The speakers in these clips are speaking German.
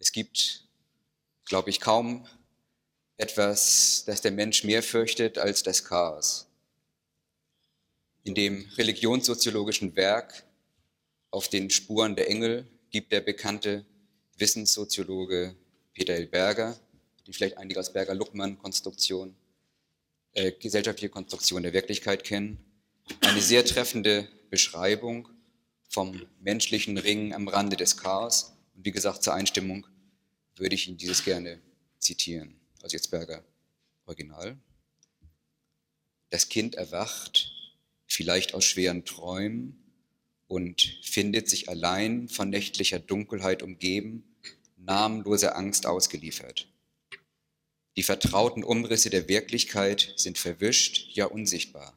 Es gibt, glaube ich, kaum etwas, das der Mensch mehr fürchtet als das Chaos. In dem religionssoziologischen Werk auf den Spuren der Engel gibt der bekannte Wissenssoziologe Peter L. Berger, die vielleicht einige aus Berger-Luckmann-Konstruktion, äh, gesellschaftliche Konstruktion der Wirklichkeit kennen, eine sehr treffende Beschreibung vom menschlichen Ring am Rande des Chaos. Und wie gesagt, zur Einstimmung würde ich Ihnen dieses gerne zitieren. Also jetzt Berger Original. Das Kind erwacht, vielleicht aus schweren Träumen, und findet sich allein von nächtlicher Dunkelheit umgeben, namenloser Angst ausgeliefert. Die vertrauten Umrisse der Wirklichkeit sind verwischt, ja unsichtbar.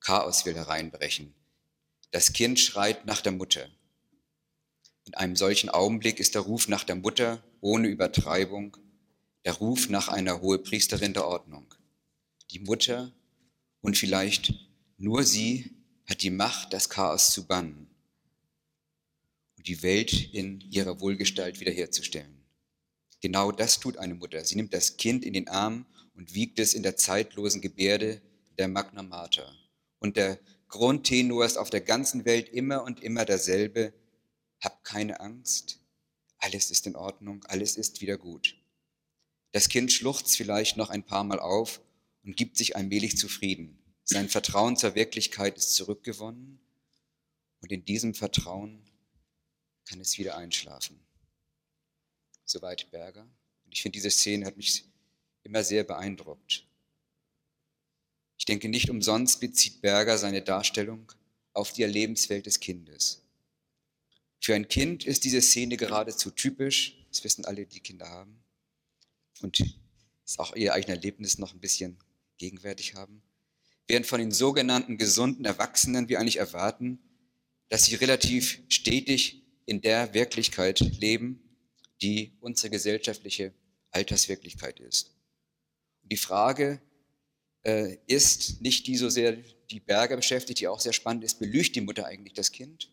Chaos will hereinbrechen. Das Kind schreit nach der Mutter. In einem solchen Augenblick ist der Ruf nach der Mutter ohne Übertreibung der Ruf nach einer Hohepriesterin der Ordnung. Die Mutter und vielleicht nur sie hat die Macht, das Chaos zu bannen und die Welt in ihrer Wohlgestalt wiederherzustellen. Genau das tut eine Mutter. Sie nimmt das Kind in den Arm und wiegt es in der zeitlosen Gebärde der Magna Mater. Und der Grundtenor ist auf der ganzen Welt immer und immer derselbe. Hab keine Angst. Alles ist in Ordnung. Alles ist wieder gut. Das Kind schluchzt vielleicht noch ein paar Mal auf und gibt sich allmählich zufrieden. Sein Vertrauen zur Wirklichkeit ist zurückgewonnen und in diesem Vertrauen kann es wieder einschlafen. Soweit Berger. Und ich finde, diese Szene hat mich immer sehr beeindruckt. Ich denke, nicht umsonst bezieht Berger seine Darstellung auf die Erlebenswelt des Kindes. Für ein Kind ist diese Szene geradezu typisch, das wissen alle, die Kinder haben, und ist auch ihr eigenes Erlebnis noch ein bisschen gegenwärtig haben während von den sogenannten gesunden Erwachsenen wir eigentlich erwarten, dass sie relativ stetig in der Wirklichkeit leben, die unsere gesellschaftliche Alterswirklichkeit ist. Und die Frage äh, ist nicht die so sehr die Berger beschäftigt, die auch sehr spannend ist, belügt die Mutter eigentlich das Kind,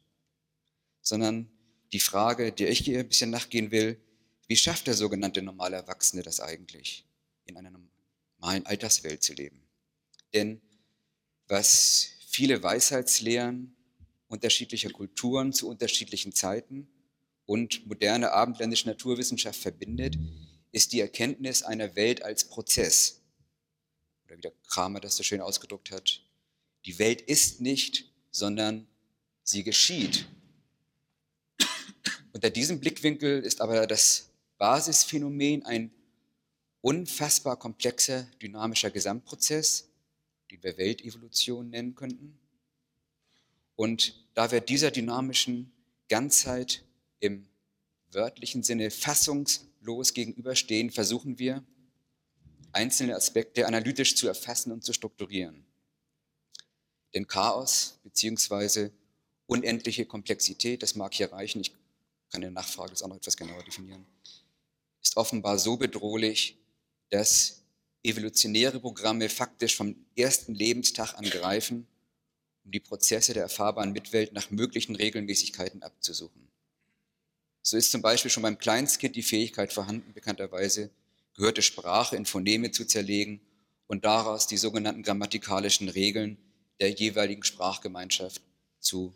sondern die Frage, der ich hier ein bisschen nachgehen will, wie schafft der sogenannte normale Erwachsene das eigentlich, in einer normalen Alterswelt zu leben? Denn was viele Weisheitslehren unterschiedlicher Kulturen zu unterschiedlichen Zeiten und moderne abendländische Naturwissenschaft verbindet, ist die Erkenntnis einer Welt als Prozess. Oder wie der Kramer das so schön ausgedruckt hat, die Welt ist nicht, sondern sie geschieht. Unter diesem Blickwinkel ist aber das Basisphänomen ein unfassbar komplexer, dynamischer Gesamtprozess, die wir Weltevolution nennen könnten. Und da wir dieser dynamischen Ganzheit im wörtlichen Sinne fassungslos gegenüberstehen, versuchen wir, einzelne Aspekte analytisch zu erfassen und zu strukturieren. Denn Chaos bzw. unendliche Komplexität, das mag hier reichen, ich kann in der Nachfrage das auch noch etwas genauer definieren, ist offenbar so bedrohlich, dass evolutionäre Programme faktisch vom ersten Lebenstag an greifen, um die Prozesse der erfahrbaren Mitwelt nach möglichen Regelmäßigkeiten abzusuchen. So ist zum Beispiel schon beim Kleinstkind die Fähigkeit vorhanden, bekannterweise gehörte Sprache in Phoneme zu zerlegen und daraus die sogenannten grammatikalischen Regeln der jeweiligen Sprachgemeinschaft zu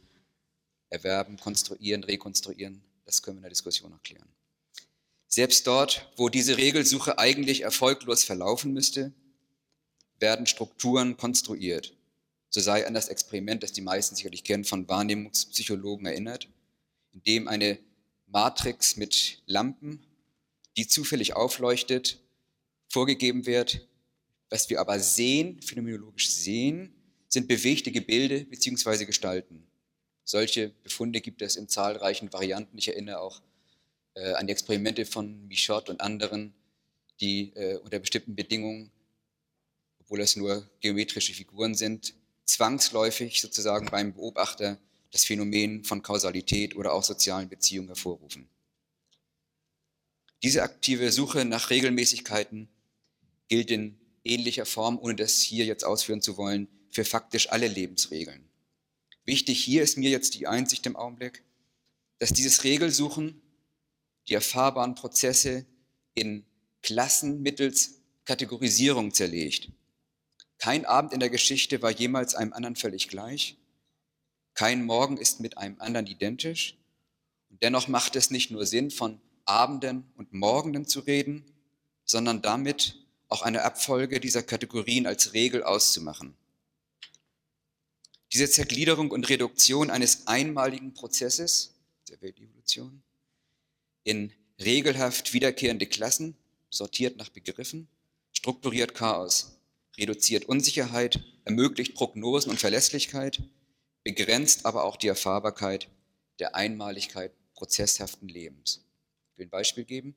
erwerben, konstruieren, rekonstruieren. Das können wir in der Diskussion noch klären. Selbst dort, wo diese Regelsuche eigentlich erfolglos verlaufen müsste, werden Strukturen konstruiert. So sei an das Experiment, das die meisten sicherlich kennen, von Wahrnehmungspsychologen erinnert, in dem eine Matrix mit Lampen, die zufällig aufleuchtet, vorgegeben wird. Was wir aber sehen, phänomenologisch sehen, sind bewegte Gebilde bzw. Gestalten. Solche Befunde gibt es in zahlreichen Varianten. Ich erinnere auch äh, an die Experimente von Michot und anderen, die äh, unter bestimmten Bedingungen, obwohl es nur geometrische Figuren sind, zwangsläufig sozusagen beim Beobachter das Phänomen von Kausalität oder auch sozialen Beziehungen hervorrufen. Diese aktive Suche nach Regelmäßigkeiten gilt in ähnlicher Form, ohne das hier jetzt ausführen zu wollen, für faktisch alle Lebensregeln. Wichtig hier ist mir jetzt die Einsicht im Augenblick, dass dieses Regelsuchen die erfahrbaren Prozesse in Klassen mittels Kategorisierung zerlegt. Kein Abend in der Geschichte war jemals einem anderen völlig gleich. Kein Morgen ist mit einem anderen identisch. Und dennoch macht es nicht nur Sinn, von Abenden und Morgenden zu reden, sondern damit auch eine Abfolge dieser Kategorien als Regel auszumachen. Diese Zergliederung und Reduktion eines einmaligen Prozesses der Weltevolution in regelhaft wiederkehrende Klassen, sortiert nach Begriffen, strukturiert Chaos, reduziert Unsicherheit, ermöglicht Prognosen und Verlässlichkeit, begrenzt aber auch die Erfahrbarkeit der Einmaligkeit prozesshaften Lebens. Ich will ein Beispiel geben.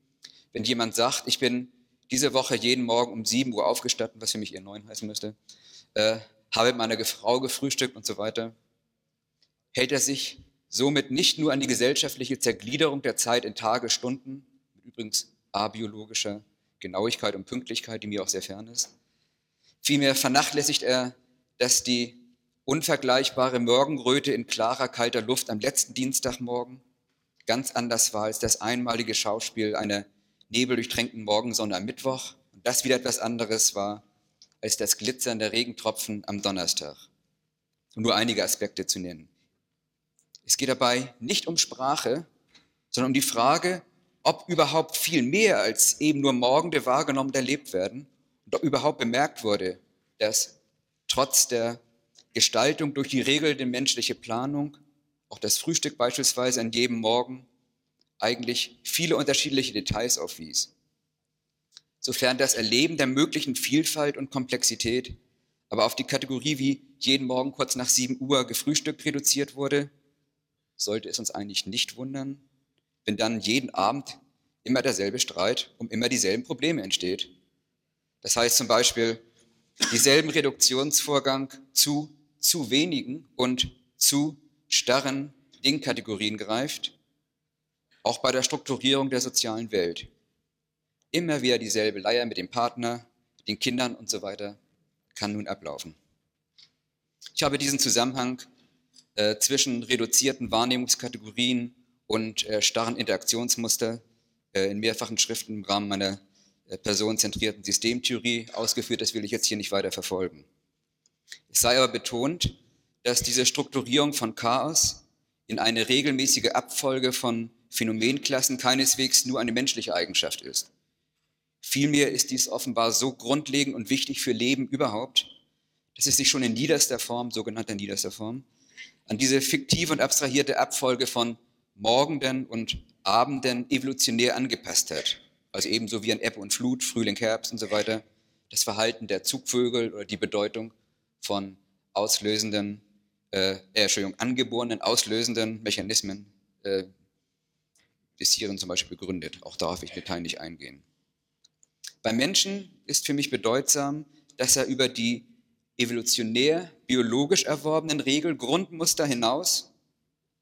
Wenn jemand sagt, ich bin diese Woche jeden Morgen um 7 Uhr aufgestanden, was für mich eher 9 heißen müsste, äh, habe mit meiner Frau gefrühstückt und so weiter, hält er sich somit nicht nur an die gesellschaftliche Zergliederung der Zeit in Tage, Stunden, mit übrigens abiologischer Genauigkeit und Pünktlichkeit, die mir auch sehr fern ist. Vielmehr vernachlässigt er, dass die unvergleichbare Morgenröte in klarer, kalter Luft am letzten Dienstagmorgen ganz anders war als das einmalige Schauspiel einer nebeldurchtränkten Morgensonne am Mittwoch und das wieder etwas anderes war als das Glitzern der Regentropfen am Donnerstag. Um nur einige Aspekte zu nennen. Es geht dabei nicht um Sprache, sondern um die Frage, ob überhaupt viel mehr als eben nur Morgende wahrgenommen erlebt werden und ob überhaupt bemerkt wurde, dass trotz der Gestaltung durch die regelnde menschliche Planung, auch das Frühstück beispielsweise an jedem Morgen, eigentlich viele unterschiedliche Details aufwies. Sofern das Erleben der möglichen Vielfalt und Komplexität aber auf die Kategorie wie jeden Morgen kurz nach 7 Uhr gefrühstückt reduziert wurde, sollte es uns eigentlich nicht wundern, wenn dann jeden Abend immer derselbe Streit um immer dieselben Probleme entsteht. Das heißt zum Beispiel, dieselben Reduktionsvorgang zu zu wenigen und zu starren Dingkategorien greift auch bei der Strukturierung der sozialen Welt. Immer wieder dieselbe Leier mit dem Partner, den Kindern und so weiter kann nun ablaufen. Ich habe diesen Zusammenhang äh, zwischen reduzierten Wahrnehmungskategorien und äh, starren Interaktionsmuster äh, in mehrfachen Schriften im Rahmen meiner äh, personenzentrierten Systemtheorie ausgeführt. Das will ich jetzt hier nicht weiter verfolgen. Es sei aber betont, dass diese Strukturierung von Chaos in eine regelmäßige Abfolge von Phänomenklassen keineswegs nur eine menschliche Eigenschaft ist. Vielmehr ist dies offenbar so grundlegend und wichtig für Leben überhaupt, dass es sich schon in niederster Form, sogenannter niederster Form, an diese fiktive und abstrahierte Abfolge von Morgenden und Abenden evolutionär angepasst hat. Also ebenso wie an Ebbe und Flut, Frühling, Herbst und so weiter, das Verhalten der Zugvögel oder die Bedeutung von auslösenden, äh, äh Entschuldigung, angeborenen, auslösenden Mechanismen äh, des Tieren zum Beispiel begründet. Auch darauf will ich Detail nicht eingehen. Beim Menschen ist für mich bedeutsam, dass er über die evolutionär biologisch erworbenen Regeln, Grundmuster hinaus,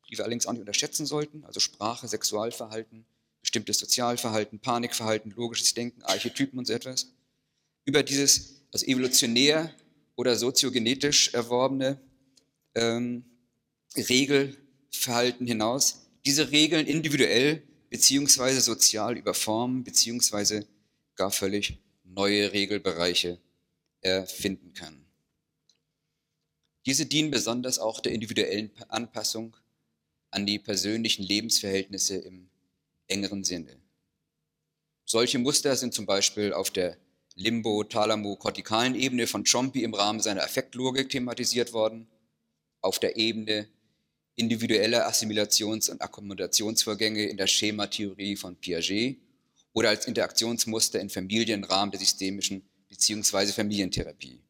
die wir allerdings auch nicht unterschätzen sollten, also Sprache, Sexualverhalten, bestimmtes Sozialverhalten, Panikverhalten, logisches Denken, Archetypen und so etwas, über dieses also evolutionär oder soziogenetisch erworbene ähm, Regelverhalten hinaus diese Regeln individuell beziehungsweise sozial überformen beziehungsweise gar völlig neue Regelbereiche erfinden kann. Diese dienen besonders auch der individuellen Anpassung an die persönlichen Lebensverhältnisse im engeren Sinne. Solche Muster sind zum Beispiel auf der limbo-thalamo-kortikalen Ebene von Chompi im Rahmen seiner Affektlogik thematisiert worden, auf der Ebene individuelle Assimilations- und Akkommodationsvorgänge in der Schematheorie von Piaget oder als Interaktionsmuster in Familien im Rahmen der systemischen bzw. Familientherapie.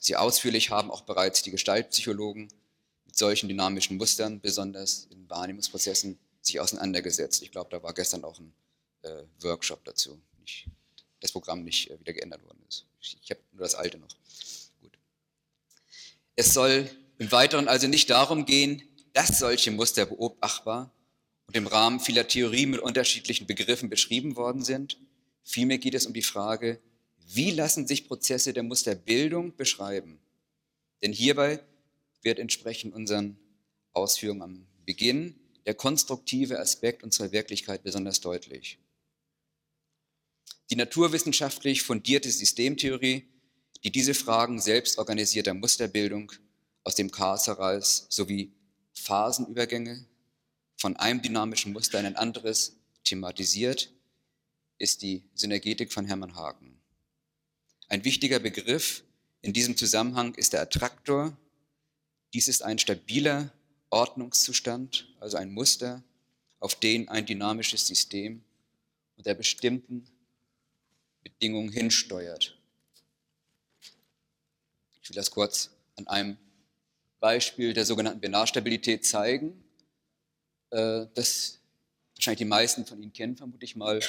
Sie ausführlich haben auch bereits die Gestaltpsychologen mit solchen dynamischen Mustern, besonders in Wahrnehmungsprozessen, sich auseinandergesetzt. Ich glaube, da war gestern auch ein äh, Workshop dazu, nicht, das Programm nicht äh, wieder geändert worden ist. Ich, ich habe nur das alte noch. Gut. Es soll im Weiteren also nicht darum gehen, dass solche Muster beobachtbar und im Rahmen vieler Theorien mit unterschiedlichen Begriffen beschrieben worden sind. Vielmehr geht es um die Frage, wie lassen sich Prozesse der Musterbildung beschreiben? Denn hierbei wird entsprechend unseren Ausführungen am Beginn der konstruktive Aspekt unserer Wirklichkeit besonders deutlich. Die naturwissenschaftlich fundierte Systemtheorie, die diese Fragen selbstorganisierter Musterbildung aus dem Chaos heraus sowie Phasenübergänge von einem dynamischen Muster in ein anderes thematisiert, ist die Synergetik von Hermann Haken. Ein wichtiger Begriff in diesem Zusammenhang ist der Attraktor. Dies ist ein stabiler Ordnungszustand, also ein Muster, auf den ein dynamisches System unter bestimmten Bedingungen hinsteuert. Ich will das kurz an einem Beispiel der sogenannten Binarstabilität zeigen. Äh, das wahrscheinlich die meisten von Ihnen kennen, vermute ich mal.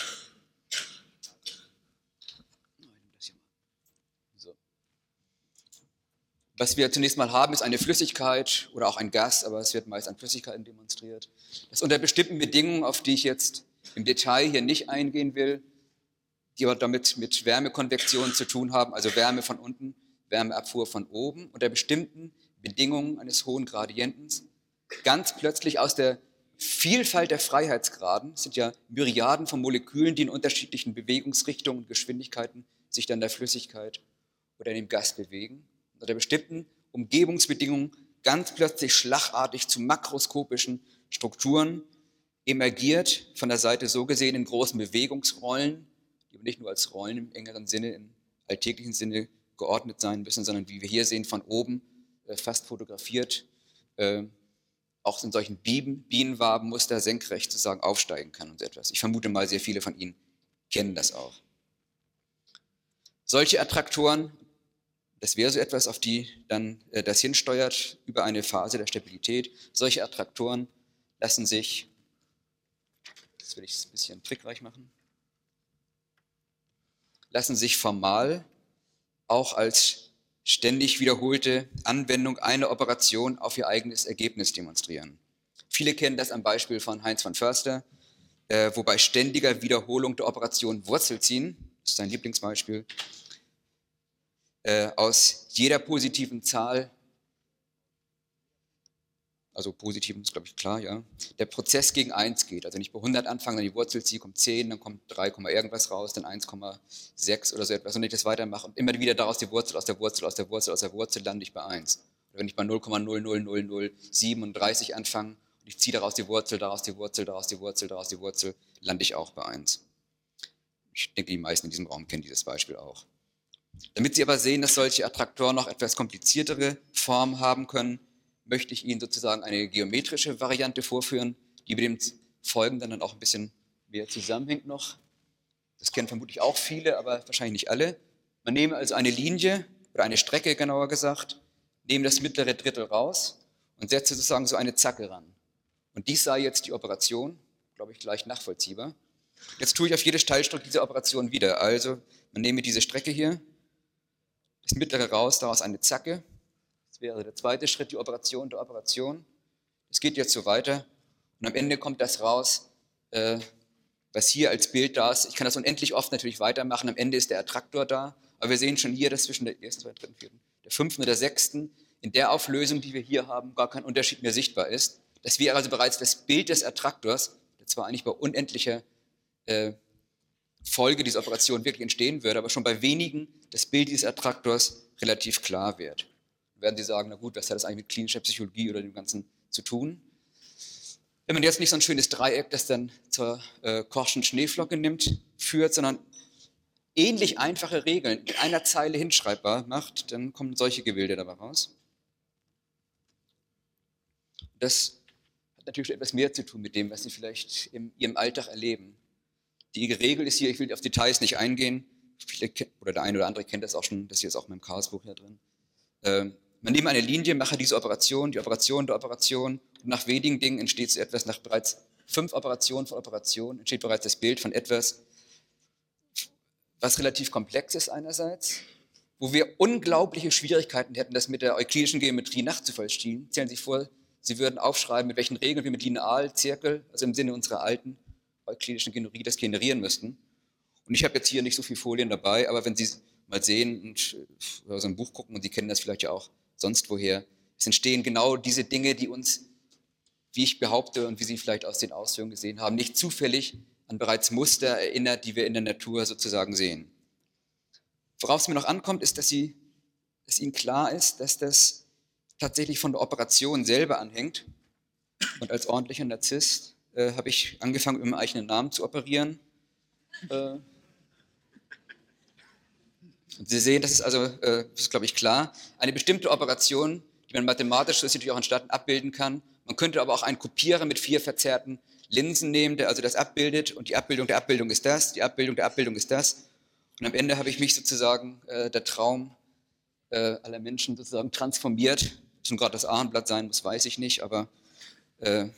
Was wir zunächst mal haben, ist eine Flüssigkeit oder auch ein Gas, aber es wird meist an Flüssigkeiten demonstriert, das unter bestimmten Bedingungen, auf die ich jetzt im Detail hier nicht eingehen will, die aber damit mit Wärmekonvektion zu tun haben, also Wärme von unten, Wärmeabfuhr von oben, unter bestimmten Bedingungen eines hohen Gradientens, ganz plötzlich aus der Vielfalt der Freiheitsgraden, sind ja Myriaden von Molekülen, die in unterschiedlichen Bewegungsrichtungen und Geschwindigkeiten sich dann der Flüssigkeit oder in dem Gas bewegen, unter bestimmten Umgebungsbedingungen ganz plötzlich schlagartig zu makroskopischen Strukturen emergiert, von der Seite so gesehen in großen Bewegungsrollen, die aber nicht nur als Rollen im engeren Sinne, im alltäglichen Sinne geordnet sein müssen, sondern wie wir hier sehen, von oben äh, fast fotografiert, äh, auch in solchen Bienen, Bienenwabenmuster senkrecht sozusagen aufsteigen kann und so etwas. Ich vermute mal, sehr viele von Ihnen kennen das auch. Solche Attraktoren das wäre so etwas, auf die dann äh, das hinsteuert über eine Phase der Stabilität. Solche Attraktoren lassen sich, das will ich ein bisschen trickreich machen, lassen sich formal auch als ständig wiederholte Anwendung einer Operation auf ihr eigenes Ergebnis demonstrieren. Viele kennen das am Beispiel von Heinz von Förster, äh, wo bei ständiger Wiederholung der Operation Wurzel ziehen, das ist sein Lieblingsbeispiel, äh, aus jeder positiven Zahl, also positiven ist, glaube ich, klar, ja, der Prozess gegen 1 geht. Also nicht bei 100 anfangen, dann die Wurzel ziehe, kommt 10, dann kommt 3, irgendwas raus, dann 1,6 oder so etwas. Und ich das weitermache und immer wieder daraus die Wurzel, aus der Wurzel, aus der Wurzel, aus der Wurzel lande ich bei 1. Oder wenn ich bei 0,00037 anfange und ich ziehe daraus die Wurzel, daraus die Wurzel, daraus die Wurzel, daraus die Wurzel, lande ich auch bei 1. Ich denke, die meisten in diesem Raum kennen dieses Beispiel auch. Damit Sie aber sehen, dass solche Attraktoren noch etwas kompliziertere Formen haben können, möchte ich Ihnen sozusagen eine geometrische Variante vorführen, die mit dem Folgenden dann auch ein bisschen mehr zusammenhängt noch. Das kennen vermutlich auch viele, aber wahrscheinlich nicht alle. Man nehme also eine Linie oder eine Strecke genauer gesagt, nehme das mittlere Drittel raus und setze sozusagen so eine Zacke ran. Und dies sei jetzt die Operation, glaube ich, gleich nachvollziehbar. Jetzt tue ich auf jede Teilstück diese Operation wieder. Also man nehme diese Strecke hier, das mittlere raus, daraus eine Zacke. Das wäre der zweite Schritt, die Operation der Operation. Es geht jetzt so weiter. Und am Ende kommt das raus, äh, was hier als Bild da ist. Ich kann das unendlich oft natürlich weitermachen. Am Ende ist der Attraktor da. Aber wir sehen schon hier, dass zwischen der ersten, zweiten, dritten, vierten, der fünften und der sechsten in der Auflösung, die wir hier haben, gar kein Unterschied mehr sichtbar ist. Das wäre also bereits das Bild des Attraktors, der zwar eigentlich bei unendlicher äh, Folge dieser Operation wirklich entstehen würde, aber schon bei wenigen das Bild dieses Attraktors relativ klar wird. Werden Sie sagen, na gut, was hat das eigentlich mit klinischer Psychologie oder dem Ganzen zu tun? Wenn man jetzt nicht so ein schönes Dreieck, das dann zur äh, Korschen Schneeflocke nimmt, führt, sondern ähnlich einfache Regeln in einer Zeile hinschreibbar macht, dann kommen solche Gebilde dabei raus. Das hat natürlich etwas mehr zu tun mit dem, was Sie vielleicht in Ihrem Alltag erleben. Die Regel ist hier, ich will auf Details nicht eingehen, oder der eine oder andere kennt das auch schon, das hier ist auch in meinem Chaosbuch hier drin. Ähm, man nehme eine Linie, mache diese Operation, die Operation der Operation und nach wenigen Dingen entsteht so etwas, nach bereits fünf Operationen von Operationen entsteht bereits das Bild von etwas, was relativ komplex ist einerseits, wo wir unglaubliche Schwierigkeiten hätten, das mit der euklidischen Geometrie nachzuvollziehen. Stellen Sie sich vor, Sie würden aufschreiben, mit welchen Regeln wir mit Linealzirkel, also im Sinne unserer alten euklidischen Geometrie das generieren müssten. Und ich habe jetzt hier nicht so viele Folien dabei, aber wenn Sie mal sehen und so ein Buch gucken und Sie kennen das vielleicht ja auch sonst woher, es entstehen genau diese Dinge, die uns wie ich behaupte und wie Sie vielleicht aus den Ausführungen gesehen haben, nicht zufällig an bereits Muster erinnert, die wir in der Natur sozusagen sehen. Worauf es mir noch ankommt, ist, dass, sie, dass Ihnen klar ist, dass das tatsächlich von der Operation selber anhängt. Und als ordentlicher Narzisst äh, habe ich angefangen, mit meinem eigenen Namen zu operieren. Äh, und Sie sehen, das ist also, äh, das ist glaube ich klar, eine bestimmte Operation, die man mathematisch natürlich auch in Staaten abbilden kann. Man könnte aber auch einen Kopierer mit vier verzerrten Linsen nehmen, der also das abbildet und die Abbildung der Abbildung ist das, die Abbildung der Abbildung ist das. Und am Ende habe ich mich sozusagen, äh, der Traum äh, aller Menschen sozusagen transformiert. Ob gerade das Ahrenblatt sein muss, weiß ich nicht, aber äh, und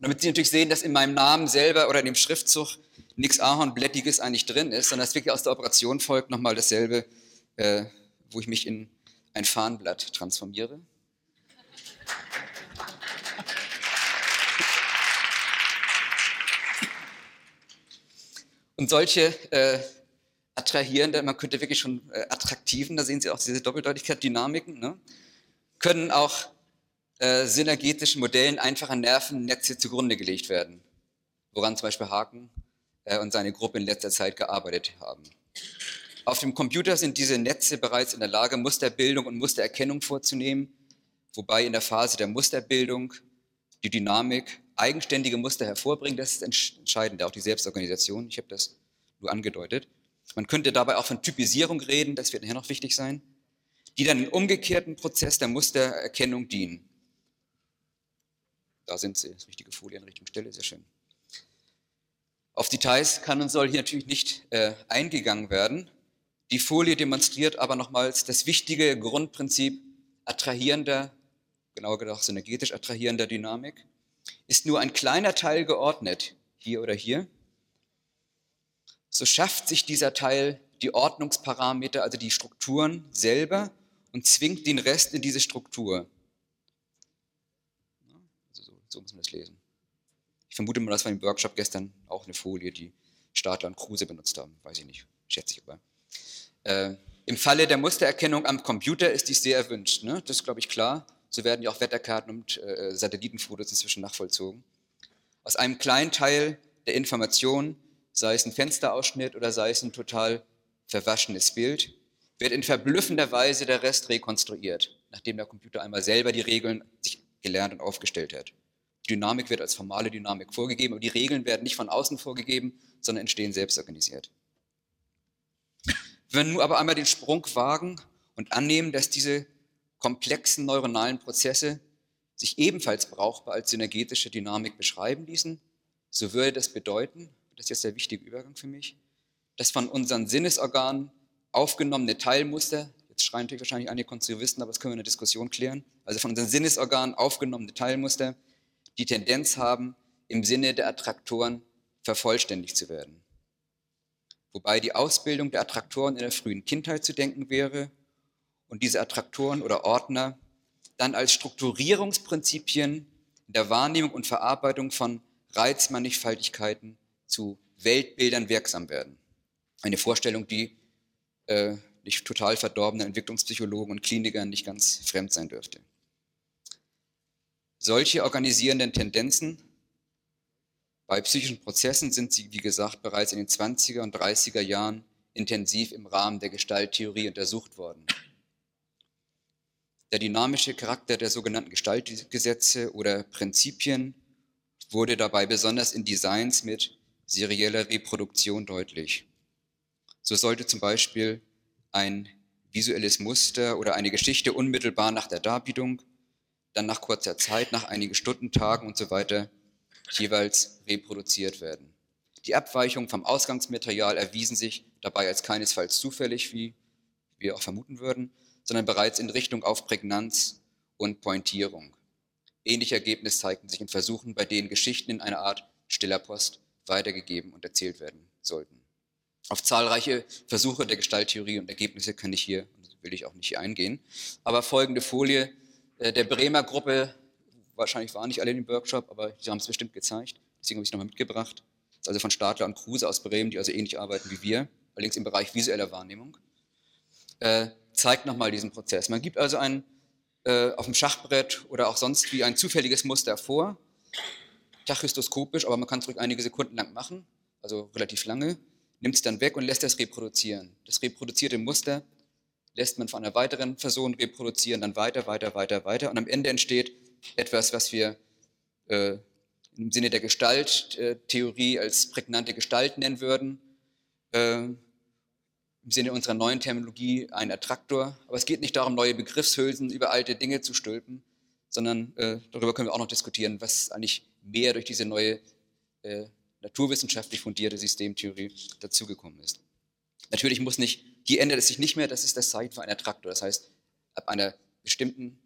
damit Sie natürlich sehen, dass in meinem Namen selber oder in dem Schriftzug nichts Ahornblättiges eigentlich drin ist, sondern dass wirklich aus der Operation folgt nochmal dasselbe, äh, wo ich mich in ein Fahnenblatt transformiere. Und solche äh, attrahierenden, man könnte wirklich schon äh, attraktiven, da sehen Sie auch diese Doppeldeutigkeit, Dynamiken, ne, können auch äh, synergetischen Modellen einfacher Nervennetze zugrunde gelegt werden, woran zum Beispiel Haken und seine Gruppe in letzter Zeit gearbeitet haben. Auf dem Computer sind diese Netze bereits in der Lage, Musterbildung und Mustererkennung vorzunehmen, wobei in der Phase der Musterbildung die Dynamik eigenständige Muster hervorbringt. Das ist entscheidend, auch die Selbstorganisation. Ich habe das nur angedeutet. Man könnte dabei auch von Typisierung reden, das wird nachher noch wichtig sein, die dann im umgekehrten Prozess der Mustererkennung dienen. Da sind sie, das richtige Folie an der richtigen Stelle, sehr schön. Auf Details kann und soll hier natürlich nicht äh, eingegangen werden. Die Folie demonstriert aber nochmals das wichtige Grundprinzip attrahierender, genauer gesagt synergetisch attrahierender Dynamik. Ist nur ein kleiner Teil geordnet, hier oder hier, so schafft sich dieser Teil die Ordnungsparameter, also die Strukturen selber und zwingt den Rest in diese Struktur. So, so muss man das lesen. Ich vermute mal, das war im Workshop gestern auch eine Folie, die Stadler und Kruse benutzt haben. Weiß ich nicht, schätze ich aber. Äh, Im Falle der Mustererkennung am Computer ist dies sehr erwünscht. Ne? Das ist, glaube ich, klar. So werden ja auch Wetterkarten und äh, Satellitenfotos inzwischen nachvollzogen. Aus einem kleinen Teil der Information, sei es ein Fensterausschnitt oder sei es ein total verwaschenes Bild, wird in verblüffender Weise der Rest rekonstruiert, nachdem der Computer einmal selber die Regeln sich gelernt und aufgestellt hat. Dynamik wird als formale Dynamik vorgegeben, aber die Regeln werden nicht von außen vorgegeben, sondern entstehen selbst organisiert. Wenn wir nun aber einmal den Sprung wagen und annehmen, dass diese komplexen neuronalen Prozesse sich ebenfalls brauchbar als synergetische Dynamik beschreiben ließen, so würde das bedeuten, das ist jetzt der wichtige Übergang für mich, dass von unseren Sinnesorganen aufgenommene Teilmuster, jetzt schreien natürlich wahrscheinlich einige Konstruktivisten, aber das können wir in der Diskussion klären, also von unseren Sinnesorganen aufgenommene Teilmuster die Tendenz haben, im Sinne der Attraktoren vervollständigt zu werden. Wobei die Ausbildung der Attraktoren in der frühen Kindheit zu denken wäre und diese Attraktoren oder Ordner dann als Strukturierungsprinzipien in der Wahrnehmung und Verarbeitung von Reizmannigfaltigkeiten zu Weltbildern wirksam werden. Eine Vorstellung, die äh, nicht total verdorbenen Entwicklungspsychologen und Klinikern nicht ganz fremd sein dürfte. Solche organisierenden Tendenzen bei psychischen Prozessen sind sie, wie gesagt, bereits in den 20er und 30er Jahren intensiv im Rahmen der Gestalttheorie untersucht worden. Der dynamische Charakter der sogenannten Gestaltgesetze oder Prinzipien wurde dabei besonders in Designs mit serieller Reproduktion deutlich. So sollte zum Beispiel ein visuelles Muster oder eine Geschichte unmittelbar nach der Darbietung dann nach kurzer Zeit, nach einigen Stunden, Tagen und so weiter jeweils reproduziert werden. Die Abweichungen vom Ausgangsmaterial erwiesen sich dabei als keinesfalls zufällig, wie wir auch vermuten würden, sondern bereits in Richtung auf Prägnanz und Pointierung. Ähnliche Ergebnisse zeigten sich in Versuchen, bei denen Geschichten in einer Art stiller Post weitergegeben und erzählt werden sollten. Auf zahlreiche Versuche der Gestalttheorie und Ergebnisse kann ich hier, will ich auch nicht hier eingehen, aber folgende Folie der Bremer Gruppe, wahrscheinlich waren nicht alle in dem Workshop, aber sie haben es bestimmt gezeigt, deswegen habe ich es nochmal mitgebracht. Also von Stadler und Kruse aus Bremen, die also ähnlich arbeiten wie wir, allerdings im Bereich visueller Wahrnehmung, äh, zeigt nochmal diesen Prozess. Man gibt also ein, äh, auf dem Schachbrett oder auch sonst wie ein zufälliges Muster vor, tachystoskopisch, aber man kann es ruhig einige Sekunden lang machen, also relativ lange, nimmt es dann weg und lässt das reproduzieren. Das reproduzierte Muster lässt man von einer weiteren Person reproduzieren, dann weiter, weiter, weiter, weiter. Und am Ende entsteht etwas, was wir äh, im Sinne der Gestalttheorie als prägnante Gestalt nennen würden. Äh, Im Sinne unserer neuen Terminologie ein Attraktor. Aber es geht nicht darum, neue Begriffshülsen über alte Dinge zu stülpen, sondern äh, darüber können wir auch noch diskutieren, was eigentlich mehr durch diese neue äh, naturwissenschaftlich fundierte Systemtheorie dazugekommen ist. Natürlich muss nicht, hier ändert es sich nicht mehr, das ist das Zeichen für einen Attraktor. Das heißt, ab einer bestimmten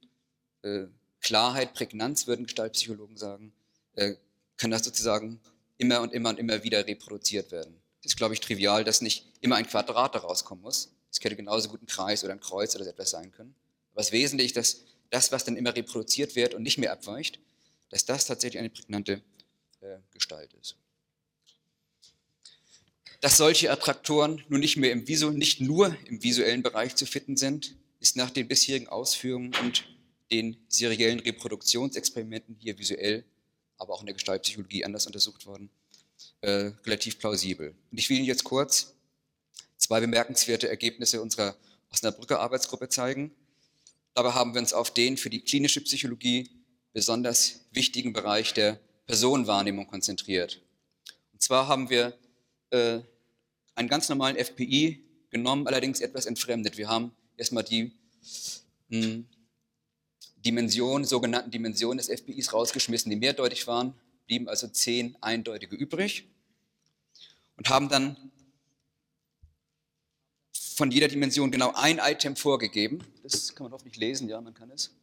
äh, Klarheit, Prägnanz, würden Gestaltpsychologen sagen, äh, kann das sozusagen immer und immer und immer wieder reproduziert werden. Das ist, glaube ich, trivial, dass nicht immer ein Quadrat daraus kommen muss. Es könnte genauso gut ein Kreis oder ein Kreuz oder so etwas sein können. Aber Wesentliche ist, dass das, was dann immer reproduziert wird und nicht mehr abweicht, dass das tatsächlich eine prägnante äh, Gestalt ist. Dass solche Attraktoren nun nicht, mehr im Visu, nicht nur im visuellen Bereich zu finden sind, ist nach den bisherigen Ausführungen und den seriellen Reproduktionsexperimenten hier visuell, aber auch in der Gestaltpsychologie anders untersucht worden, äh, relativ plausibel. Und ich will Ihnen jetzt kurz zwei bemerkenswerte Ergebnisse unserer Osnabrücker Arbeitsgruppe zeigen. Dabei haben wir uns auf den für die klinische Psychologie besonders wichtigen Bereich der Personenwahrnehmung konzentriert. Und zwar haben wir äh, einen ganz normalen FPI genommen, allerdings etwas entfremdet. Wir haben erstmal die hm, Dimension, sogenannten Dimensionen des FPIs rausgeschmissen, die mehrdeutig waren, blieben also zehn eindeutige übrig und haben dann von jeder Dimension genau ein Item vorgegeben. Das kann man hoffentlich lesen, ja, man kann es.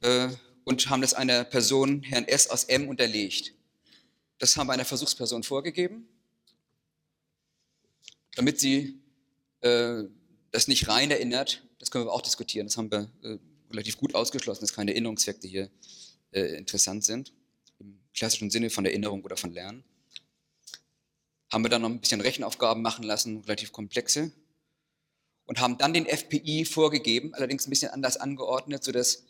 Äh, und haben das einer Person, Herrn S aus M, unterlegt. Das haben wir einer Versuchsperson vorgegeben, damit sie äh, das nicht rein erinnert. Das können wir auch diskutieren. Das haben wir äh, relativ gut ausgeschlossen, dass keine Erinnerungseffekte hier äh, interessant sind, im klassischen Sinne von Erinnerung oder von Lernen. Haben wir dann noch ein bisschen Rechenaufgaben machen lassen, relativ komplexe, und haben dann den FPI vorgegeben, allerdings ein bisschen anders angeordnet, sodass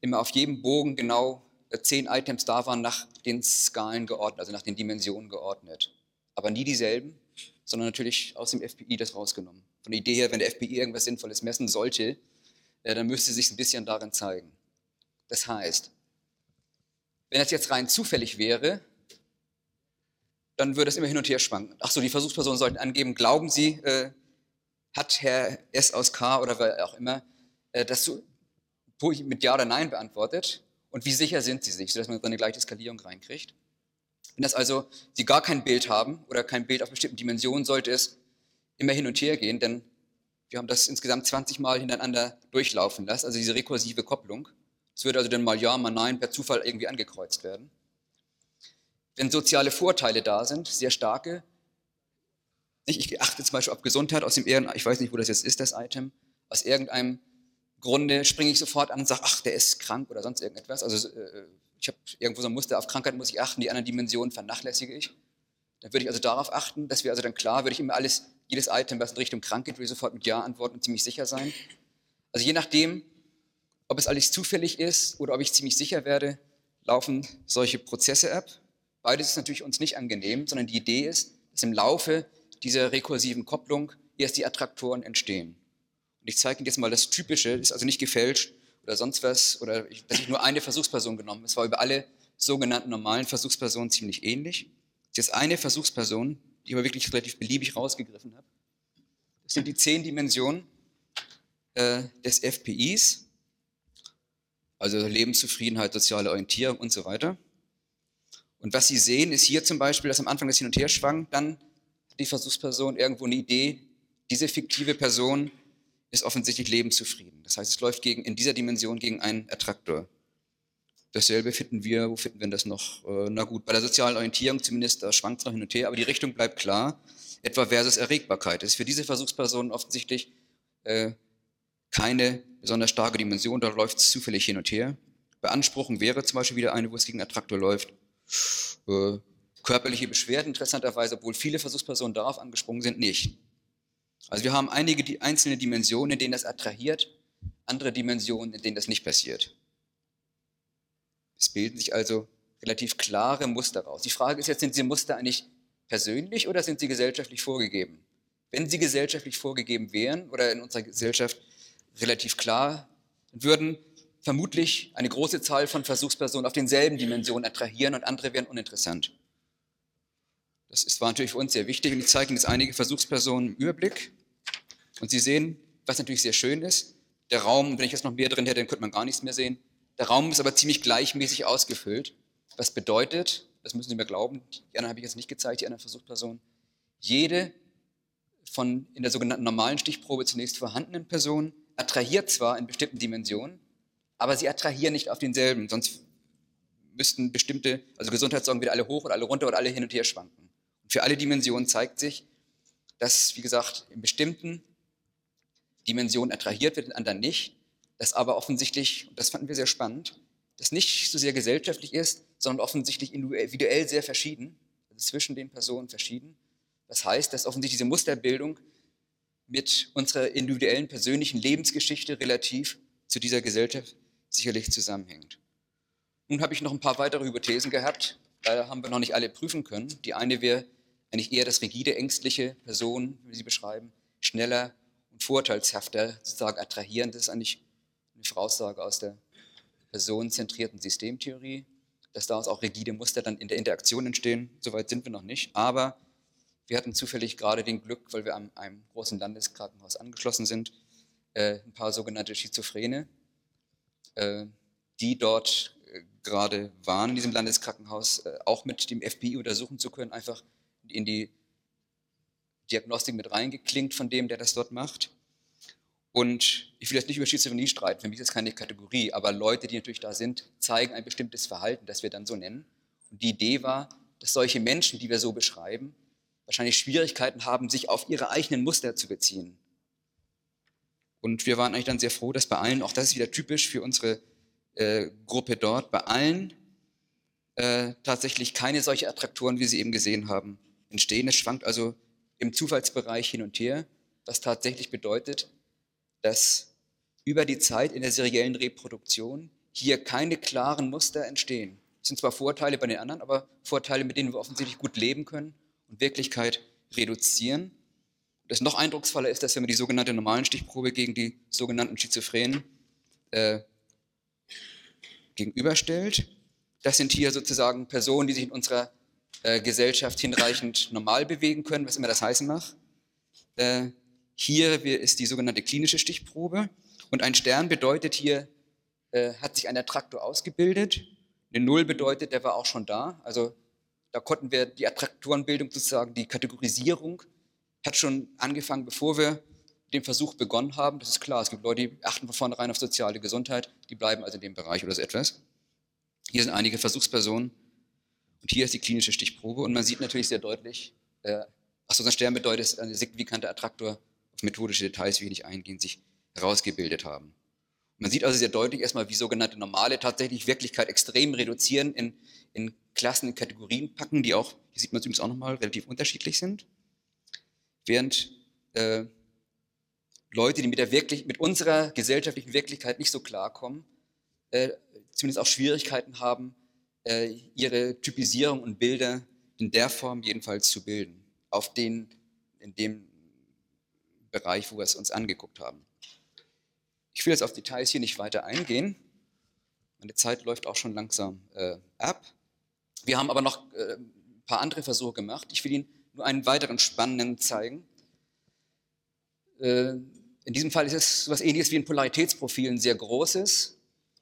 immer auf jedem Bogen genau äh, zehn Items da waren, nach den Skalen geordnet, also nach den Dimensionen geordnet. Aber nie dieselben, sondern natürlich aus dem FPI das rausgenommen. Von der Idee her, wenn der FPI irgendwas Sinnvolles messen sollte, ja, dann müsste sich ein bisschen darin zeigen. Das heißt, wenn das jetzt rein zufällig wäre, dann würde es immer hin und her schwanken. Ach so, die Versuchspersonen sollten angeben, glauben Sie, äh, hat Herr S aus K oder wer auch immer äh, das so mit Ja oder Nein beantwortet und wie sicher sind Sie sich, sodass man dann eine gleiche Skalierung reinkriegt. Wenn das also Sie gar kein Bild haben oder kein Bild auf bestimmten Dimensionen, sollte es immer hin und her gehen, denn wir haben das insgesamt 20 Mal hintereinander durchlaufen lassen, also diese rekursive Kopplung. Es würde also dann mal Ja, mal Nein per Zufall irgendwie angekreuzt werden. Wenn soziale Vorteile da sind, sehr starke, ich achte zum Beispiel auf Gesundheit aus dem Ehren, ich weiß nicht, wo das jetzt ist, das Item, aus irgendeinem Grunde springe ich sofort an und sage, ach, der ist krank oder sonst irgendetwas. Also äh, ich habe irgendwo so ein Muster, auf Krankheit muss ich achten, die anderen Dimensionen vernachlässige ich. Dann würde ich also darauf achten, dass wir also dann klar, würde ich immer alles jedes Item, was in Richtung krank geht, würde ich sofort mit Ja antworten und ziemlich sicher sein. Also je nachdem, ob es alles zufällig ist oder ob ich ziemlich sicher werde, laufen solche Prozesse ab. Beides ist natürlich uns nicht angenehm, sondern die Idee ist, dass im Laufe dieser rekursiven Kopplung erst die Attraktoren entstehen. Und ich zeige Ihnen jetzt mal das Typische, das ist also nicht gefälscht oder sonst was, oder dass ich nur eine Versuchsperson genommen habe. Es war über alle sogenannten normalen Versuchspersonen ziemlich ähnlich. Ist eine Versuchsperson, die ich aber wirklich relativ beliebig rausgegriffen habe. Das sind die zehn Dimensionen äh, des FPIs, also Lebenszufriedenheit, soziale Orientierung und so weiter. Und was Sie sehen, ist hier zum Beispiel, dass am Anfang das Hin und Her schwankt, dann die Versuchsperson irgendwo eine Idee, diese fiktive Person ist offensichtlich lebenszufrieden. Das heißt, es läuft gegen, in dieser Dimension gegen einen Attraktor. Dasselbe finden wir, wo finden wir das noch? Äh, na gut, bei der sozialen Orientierung zumindest, da schwankt es noch hin und her, aber die Richtung bleibt klar, etwa versus Erregbarkeit. Das ist für diese Versuchspersonen offensichtlich äh, keine besonders starke Dimension, da läuft es zufällig hin und her. Beanspruchung wäre zum Beispiel wieder eine, wo es gegen Attraktor läuft. Äh, körperliche Beschwerden, interessanterweise, obwohl viele Versuchspersonen darauf angesprungen sind, nicht. Also wir haben einige die einzelne Dimensionen, in denen das attrahiert, andere Dimensionen, in denen das nicht passiert. Es bilden sich also relativ klare Muster raus. Die Frage ist jetzt, sind diese Muster eigentlich persönlich oder sind sie gesellschaftlich vorgegeben? Wenn sie gesellschaftlich vorgegeben wären oder in unserer Gesellschaft relativ klar, würden vermutlich eine große Zahl von Versuchspersonen auf denselben Dimensionen attrahieren und andere wären uninteressant. Das ist, war natürlich für uns sehr wichtig und ich zeige Ihnen jetzt einige Versuchspersonen im Überblick. Und Sie sehen, was natürlich sehr schön ist, der Raum, wenn ich jetzt noch mehr drin hätte, dann könnte man gar nichts mehr sehen. Der Raum ist aber ziemlich gleichmäßig ausgefüllt. Was bedeutet, das müssen Sie mir glauben, die anderen habe ich jetzt nicht gezeigt, die anderen Versuchspersonen, jede von in der sogenannten normalen Stichprobe zunächst vorhandenen Person attrahiert zwar in bestimmten Dimensionen, aber sie attrahieren nicht auf denselben, sonst müssten bestimmte, also Gesundheitssorgen wieder alle hoch oder alle runter oder alle hin und her schwanken. Für alle Dimensionen zeigt sich, dass, wie gesagt, in bestimmten Dimensionen attrahiert wird, in anderen nicht, dass aber offensichtlich, und das fanden wir sehr spannend, das nicht so sehr gesellschaftlich ist, sondern offensichtlich individuell sehr verschieden, also zwischen den Personen verschieden. Das heißt, dass offensichtlich diese Musterbildung mit unserer individuellen persönlichen Lebensgeschichte relativ zu dieser Gesellschaft sicherlich zusammenhängt. Nun habe ich noch ein paar weitere Hypothesen gehabt. Leider haben wir noch nicht alle prüfen können. Die eine wäre eigentlich eher das rigide, ängstliche Person, wie Sie beschreiben, schneller und vorteilshafter sozusagen attrahieren. Das ist eigentlich eine Voraussage aus der personenzentrierten Systemtheorie, dass daraus auch rigide Muster dann in der Interaktion entstehen. Soweit sind wir noch nicht. Aber wir hatten zufällig gerade den Glück, weil wir an einem großen Landeskrankenhaus angeschlossen sind, äh, ein paar sogenannte Schizophrene, äh, die dort äh, gerade waren in diesem Landeskrankenhaus, auch mit dem FBI untersuchen zu können, einfach in die Diagnostik mit reingeklingt von dem, der das dort macht. Und ich will jetzt nicht über Schizophrenie streiten, für mich ist das keine Kategorie, aber Leute, die natürlich da sind, zeigen ein bestimmtes Verhalten, das wir dann so nennen. Und die Idee war, dass solche Menschen, die wir so beschreiben, wahrscheinlich Schwierigkeiten haben, sich auf ihre eigenen Muster zu beziehen. Und wir waren eigentlich dann sehr froh, dass bei allen, auch das ist wieder typisch für unsere äh, Gruppe dort, bei allen äh, tatsächlich keine solche Attraktoren, wie Sie eben gesehen haben, entstehen. Es schwankt also im Zufallsbereich hin und her, was tatsächlich bedeutet, dass über die Zeit in der seriellen Reproduktion hier keine klaren Muster entstehen. Es sind zwar Vorteile bei den anderen, aber Vorteile, mit denen wir offensichtlich gut leben können und Wirklichkeit reduzieren. Das noch eindrucksvoller ist, dass wenn man die sogenannte normalen Stichprobe gegen die sogenannten Schizophrenen äh, gegenüberstellt, das sind hier sozusagen Personen, die sich in unserer äh, Gesellschaft hinreichend normal bewegen können, was immer das heißen mag. Äh, hier ist die sogenannte klinische Stichprobe und ein Stern bedeutet hier, äh, hat sich ein Attraktor ausgebildet. Eine Null bedeutet, der war auch schon da. Also da konnten wir die Attraktorenbildung sozusagen, die Kategorisierung hat schon angefangen, bevor wir den Versuch begonnen haben. Das ist klar, es gibt Leute, die achten von vornherein auf soziale Gesundheit, die bleiben also in dem Bereich oder so etwas. Hier sind einige Versuchspersonen und hier ist die klinische Stichprobe und man sieht natürlich sehr deutlich, äh, was ein Stern bedeutet, ist ein signifikanter Attraktor auf methodische Details, wie ich nicht eingehen, sich herausgebildet haben. Man sieht also sehr deutlich erstmal, wie sogenannte normale tatsächlich Wirklichkeit extrem reduzieren, in, in Klassen, in Kategorien packen, die auch, hier sieht man es übrigens auch nochmal, relativ unterschiedlich sind. Während äh, Leute, die mit, der wirklich, mit unserer gesellschaftlichen Wirklichkeit nicht so klarkommen, äh, zumindest auch Schwierigkeiten haben, äh, ihre Typisierung und Bilder in der Form jedenfalls zu bilden, auf den, in dem Bereich, wo wir es uns angeguckt haben. Ich will jetzt auf Details hier nicht weiter eingehen. Meine Zeit läuft auch schon langsam äh, ab. Wir haben aber noch äh, ein paar andere Versuche gemacht. Ich will Ihnen nur einen weiteren spannenden zeigen. Äh, in diesem Fall ist es etwas ähnliches wie ein Polaritätsprofil, ein sehr großes,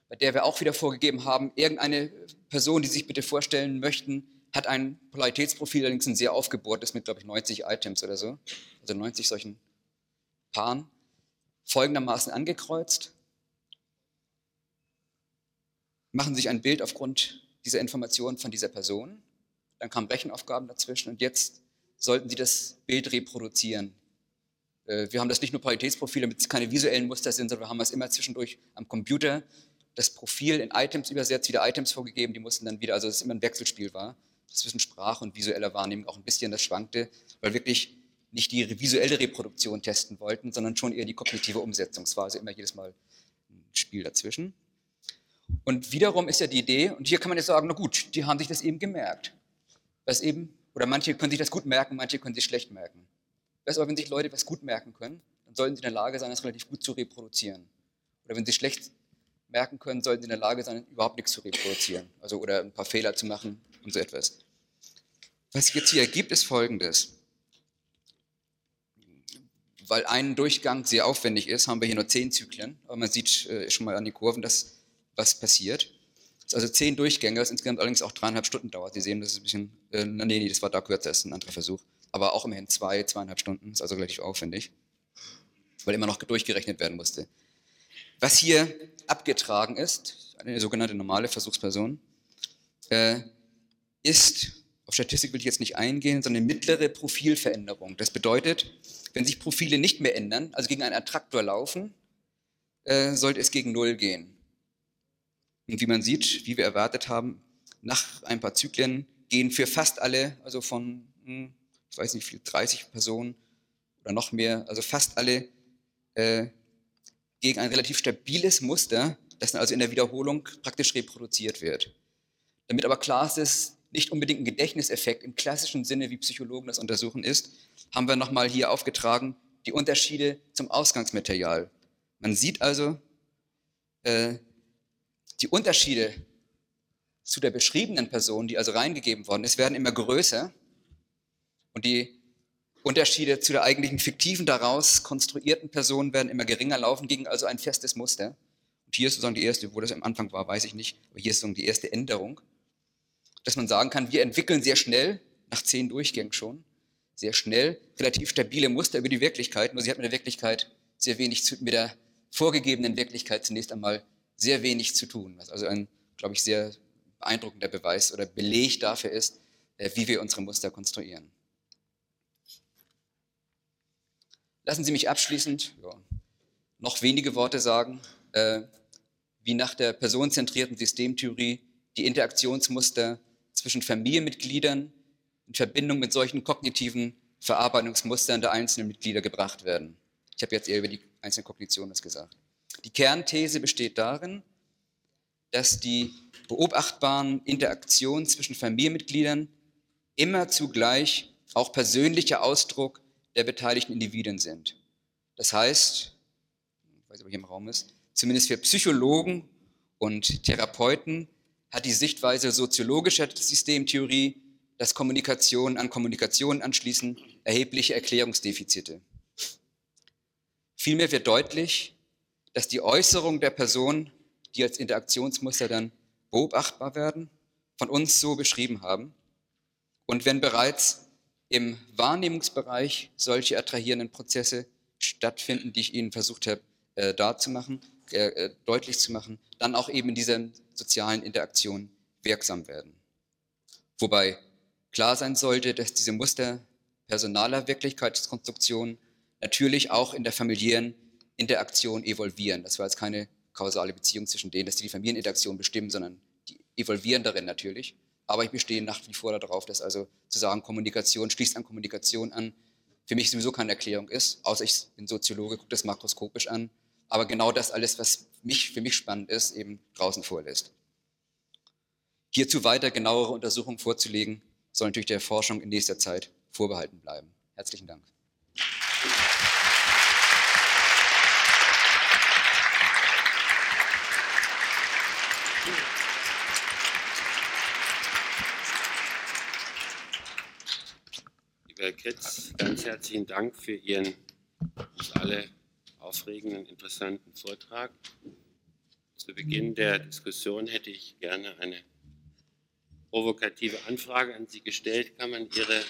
bei der wir auch wieder vorgegeben haben, irgendeine Person, die sich bitte vorstellen möchten, hat ein Polaritätsprofil, allerdings ein sehr aufgebohrtes mit, glaube ich, 90 Items oder so, also 90 solchen Paaren. Folgendermaßen angekreuzt, machen sich ein Bild aufgrund dieser Informationen von dieser Person, dann kamen Rechenaufgaben dazwischen und jetzt sollten Sie das Bild reproduzieren. Äh, wir haben das nicht nur Paritätsprofile, damit es keine visuellen Muster sind, sondern wir haben es immer zwischendurch am Computer das Profil in Items übersetzt, wieder Items vorgegeben, die mussten dann wieder, also dass es immer ein Wechselspiel war, zwischen Sprache und visueller Wahrnehmung auch ein bisschen das schwankte, weil wirklich nicht die visuelle Reproduktion testen wollten, sondern schon eher die kognitive Umsetzungsphase, immer jedes Mal ein Spiel dazwischen. Und wiederum ist ja die Idee, und hier kann man jetzt sagen, na gut, die haben sich das eben gemerkt. Was eben, oder manche können sich das gut merken, manche können sich schlecht merken. Weißt aber, wenn sich Leute was gut merken können, dann sollten sie in der Lage sein, das relativ gut zu reproduzieren. Oder wenn sie schlecht merken können, sollten sie in der Lage sein, überhaupt nichts zu reproduzieren. Also, oder ein paar Fehler zu machen und so etwas. Was sich jetzt hier ergibt, ist folgendes. Weil ein Durchgang sehr aufwendig ist, haben wir hier nur zehn Zyklen. Aber man sieht äh, schon mal an den Kurven, dass was passiert. Das ist also zehn Durchgänge, was insgesamt allerdings auch dreieinhalb Stunden dauert. Sie sehen, das ist ein bisschen, äh, nee, nee, das war da kürzer, das ist ein anderer Versuch. Aber auch immerhin zwei, zweieinhalb Stunden, ist also relativ aufwendig, weil immer noch durchgerechnet werden musste. Was hier abgetragen ist, eine sogenannte normale Versuchsperson, äh, ist, auf Statistik will ich jetzt nicht eingehen, sondern mittlere Profilveränderung. Das bedeutet, wenn sich Profile nicht mehr ändern, also gegen einen Attraktor laufen, äh, sollte es gegen Null gehen. Und wie man sieht, wie wir erwartet haben, nach ein paar Zyklen gehen für fast alle, also von, hm, ich weiß nicht, 30 Personen oder noch mehr, also fast alle äh, gegen ein relativ stabiles Muster, das dann also in der Wiederholung praktisch reproduziert wird. Damit aber klar ist, dass nicht unbedingt ein Gedächtniseffekt im klassischen Sinne, wie Psychologen das untersuchen ist, haben wir nochmal hier aufgetragen die Unterschiede zum Ausgangsmaterial. Man sieht also äh, die Unterschiede zu der beschriebenen Person, die also reingegeben worden ist, werden immer größer und die Unterschiede zu der eigentlichen fiktiven daraus konstruierten Person werden immer geringer laufen, gegen also ein festes Muster. Und hier ist sozusagen die erste, wo das am Anfang war, weiß ich nicht, aber hier ist sozusagen die erste Änderung, dass man sagen kann, wir entwickeln sehr schnell, nach zehn Durchgängen schon, sehr schnell relativ stabile Muster über die Wirklichkeit, nur sie hat mit der Wirklichkeit sehr wenig zu, mit der vorgegebenen Wirklichkeit zunächst einmal sehr wenig zu tun, was also ein, glaube ich, sehr beeindruckender Beweis oder Beleg dafür ist, äh, wie wir unsere Muster konstruieren. Lassen Sie mich abschließend ja, noch wenige Worte sagen, äh, wie nach der personenzentrierten Systemtheorie die Interaktionsmuster zwischen Familienmitgliedern in Verbindung mit solchen kognitiven Verarbeitungsmustern der einzelnen Mitglieder gebracht werden. Ich habe jetzt eher über die einzelnen Kognitionen das gesagt. Die Kernthese besteht darin, dass die beobachtbaren Interaktionen zwischen Familienmitgliedern immer zugleich auch persönlicher Ausdruck der beteiligten Individuen sind. Das heißt, ich weiß nicht, ob hier im Raum ist, zumindest für Psychologen und Therapeuten hat die Sichtweise soziologischer Systemtheorie, dass Kommunikation an Kommunikation anschließen, erhebliche Erklärungsdefizite. Vielmehr wird deutlich, dass die Äußerung der Person, die als Interaktionsmuster dann beobachtbar werden, von uns so beschrieben haben. Und wenn bereits im Wahrnehmungsbereich solche attrahierenden Prozesse stattfinden, die ich Ihnen versucht habe äh, darzumachen, äh, äh, deutlich zu machen, dann auch eben in dieser sozialen Interaktion wirksam werden. Wobei klar sein sollte, dass diese Muster personaler Wirklichkeitskonstruktion natürlich auch in der familiären Interaktion evolvieren. Das war jetzt keine kausale Beziehung zwischen denen, dass die die Familieninteraktion bestimmen, sondern die evolvieren darin natürlich. Aber ich bestehe nach wie vor darauf, dass also zu sagen, Kommunikation schließt an Kommunikation an, für mich sowieso keine Erklärung ist, außer ich bin Soziologe, gucke das makroskopisch an. Aber genau das alles, was mich, für mich spannend ist, eben draußen vorlässt. Hierzu weiter genauere Untersuchungen vorzulegen, soll natürlich der Forschung in nächster Zeit vorbehalten bleiben. Herzlichen Dank. Herr Kretz, ganz herzlichen Dank für Ihren uns alle aufregenden, interessanten Vortrag. Zu Beginn der Diskussion hätte ich gerne eine provokative Anfrage an Sie gestellt. Kann man Ihre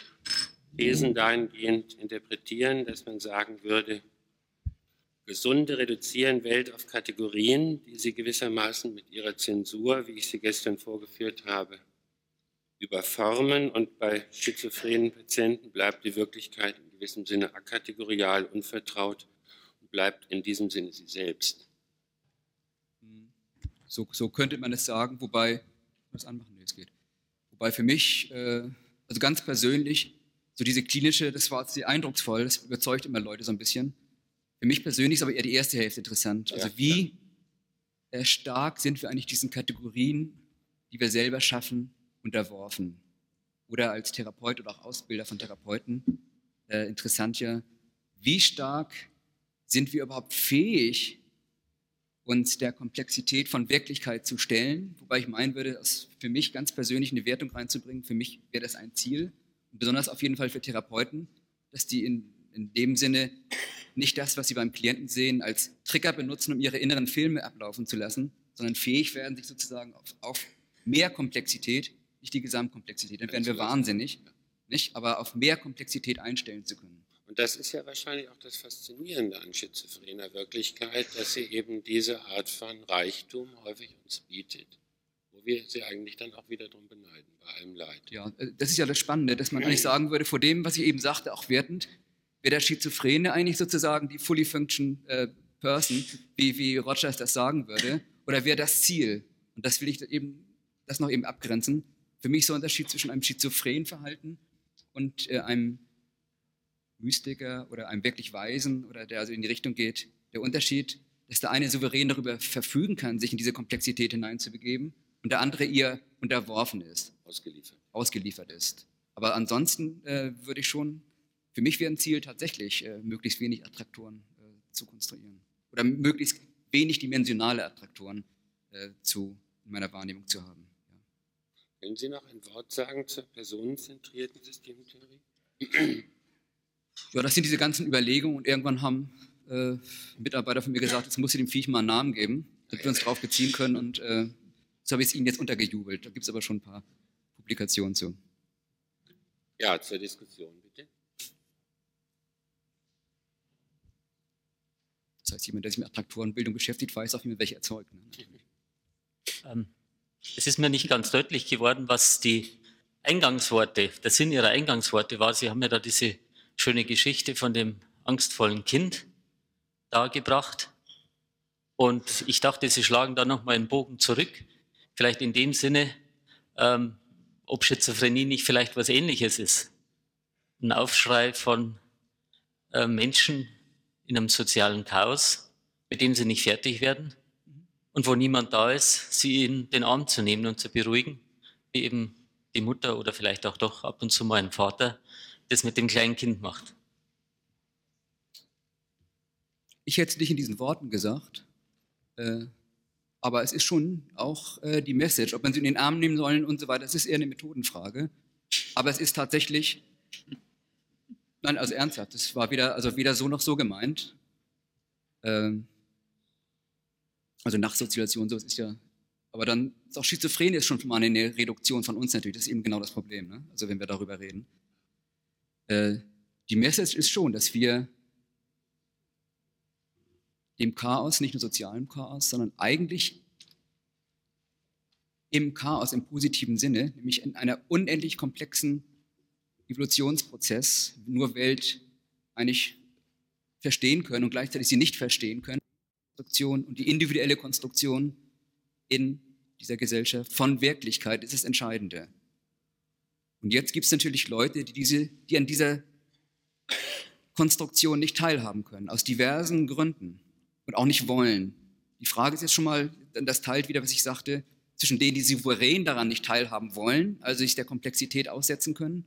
Thesen dahingehend interpretieren, dass man sagen würde, gesunde reduzieren Welt auf Kategorien, die Sie gewissermaßen mit Ihrer Zensur, wie ich sie gestern vorgeführt habe, überformen und bei schizophrenen Patienten bleibt die Wirklichkeit in gewissem Sinne akategorial unvertraut und bleibt in diesem Sinne sie selbst. So, so könnte man es sagen, wobei, was anmachen, nee, es geht. Wobei für mich, äh, also ganz persönlich, so diese klinische, das war sehr eindrucksvoll, das überzeugt immer Leute so ein bisschen. Für mich persönlich ist aber eher die erste Hälfte interessant. Also wie, äh, stark sind wir eigentlich diesen Kategorien, die wir selber schaffen, unterworfen. Oder als Therapeut oder auch Ausbilder von Therapeuten, äh, interessant ja, wie stark sind wir überhaupt fähig, uns der Komplexität von Wirklichkeit zu stellen, wobei ich meinen würde, das für mich ganz persönlich eine Wertung reinzubringen, für mich wäre das ein Ziel, besonders auf jeden Fall für Therapeuten, dass die in, in dem Sinne nicht das, was sie beim Klienten sehen, als Trigger benutzen, um ihre inneren Filme ablaufen zu lassen, sondern fähig werden, sich sozusagen auf, auf mehr Komplexität, nicht die Gesamtkomplexität, dann wären wir wahnsinnig, nicht, aber auf mehr Komplexität einstellen zu können. Und das ist ja wahrscheinlich auch das Faszinierende an schizophrener Wirklichkeit, dass sie eben diese Art von Reichtum häufig uns bietet, wo wir sie eigentlich dann auch wieder darum beneiden, bei allem Leid. Ja, äh, das ist ja das Spannende, dass man eigentlich sagen würde, vor dem, was ich eben sagte, auch wertend, wäre der Schizophrene eigentlich sozusagen die fully function äh, person, wie, wie Rogers das sagen würde, oder wäre das Ziel? Und das will ich eben, das noch eben abgrenzen. Für mich ist der Unterschied zwischen einem schizophrenen Verhalten und äh, einem Mystiker oder einem wirklich Weisen oder der also in die Richtung geht, der Unterschied, dass der eine souverän darüber verfügen kann, sich in diese Komplexität hineinzubegeben und der andere ihr unterworfen ist. Ausgeliefert. Ausgeliefert ist. Aber ansonsten äh, würde ich schon, für mich wäre ein Ziel tatsächlich, äh, möglichst wenig Attraktoren äh, zu konstruieren. Oder möglichst wenig dimensionale Attraktoren äh, zu, in meiner Wahrnehmung zu haben. Können Sie noch ein Wort sagen zur personenzentrierten Systemtheorie? Ja, das sind diese ganzen Überlegungen und irgendwann haben äh, Mitarbeiter von mir gesagt, jetzt muss ich dem Viech mal einen Namen geben, damit wir uns darauf beziehen können und äh, so habe ich es Ihnen jetzt untergejubelt. Da gibt es aber schon ein paar Publikationen zu. Ja, zur Diskussion bitte. Das heißt, jemand, der sich mit Attraktorenbildung beschäftigt, weiß auch, wie man welche erzeugt. Ne? Ähm, es ist mir nicht ganz deutlich geworden, was die Eingangsworte, der Sinn Ihrer Eingangsworte war. Sie haben ja da diese schöne Geschichte von dem angstvollen Kind dargebracht. Und ich dachte, Sie schlagen da nochmal einen Bogen zurück. Vielleicht in dem Sinne, ähm, ob Schizophrenie nicht vielleicht was Ähnliches ist. Ein Aufschrei von äh, Menschen in einem sozialen Chaos, mit dem sie nicht fertig werden und wo niemand da ist, sie in den Arm zu nehmen und zu beruhigen, wie eben die Mutter oder vielleicht auch doch ab und zu mal ein Vater, das mit dem kleinen Kind macht. Ich hätte es nicht in diesen Worten gesagt, äh, aber es ist schon auch äh, die Message, ob man sie in den Arm nehmen soll und so weiter, das ist eher eine Methodenfrage. Aber es ist tatsächlich, nein, also ernsthaft, das war weder, also weder so noch so gemeint. Ähm, also Nachsozialisation, so ist ja, aber dann ist auch Schizophrenie ist schon mal eine Reduktion von uns natürlich, das ist eben genau das Problem, ne? also wenn wir darüber reden. Äh, die Message ist schon, dass wir dem Chaos, nicht nur sozialem Chaos, sondern eigentlich im Chaos im positiven Sinne, nämlich in einer unendlich komplexen Evolutionsprozess, nur Welt eigentlich verstehen können und gleichzeitig sie nicht verstehen können. Konstruktion und die individuelle Konstruktion in dieser Gesellschaft von Wirklichkeit ist das Entscheidende. Und jetzt gibt es natürlich Leute, die, diese, die an dieser Konstruktion nicht teilhaben können, aus diversen Gründen und auch nicht wollen. Die Frage ist jetzt schon mal, das teilt wieder, was ich sagte, zwischen denen, die souverän daran nicht teilhaben wollen, also sich der Komplexität aussetzen können,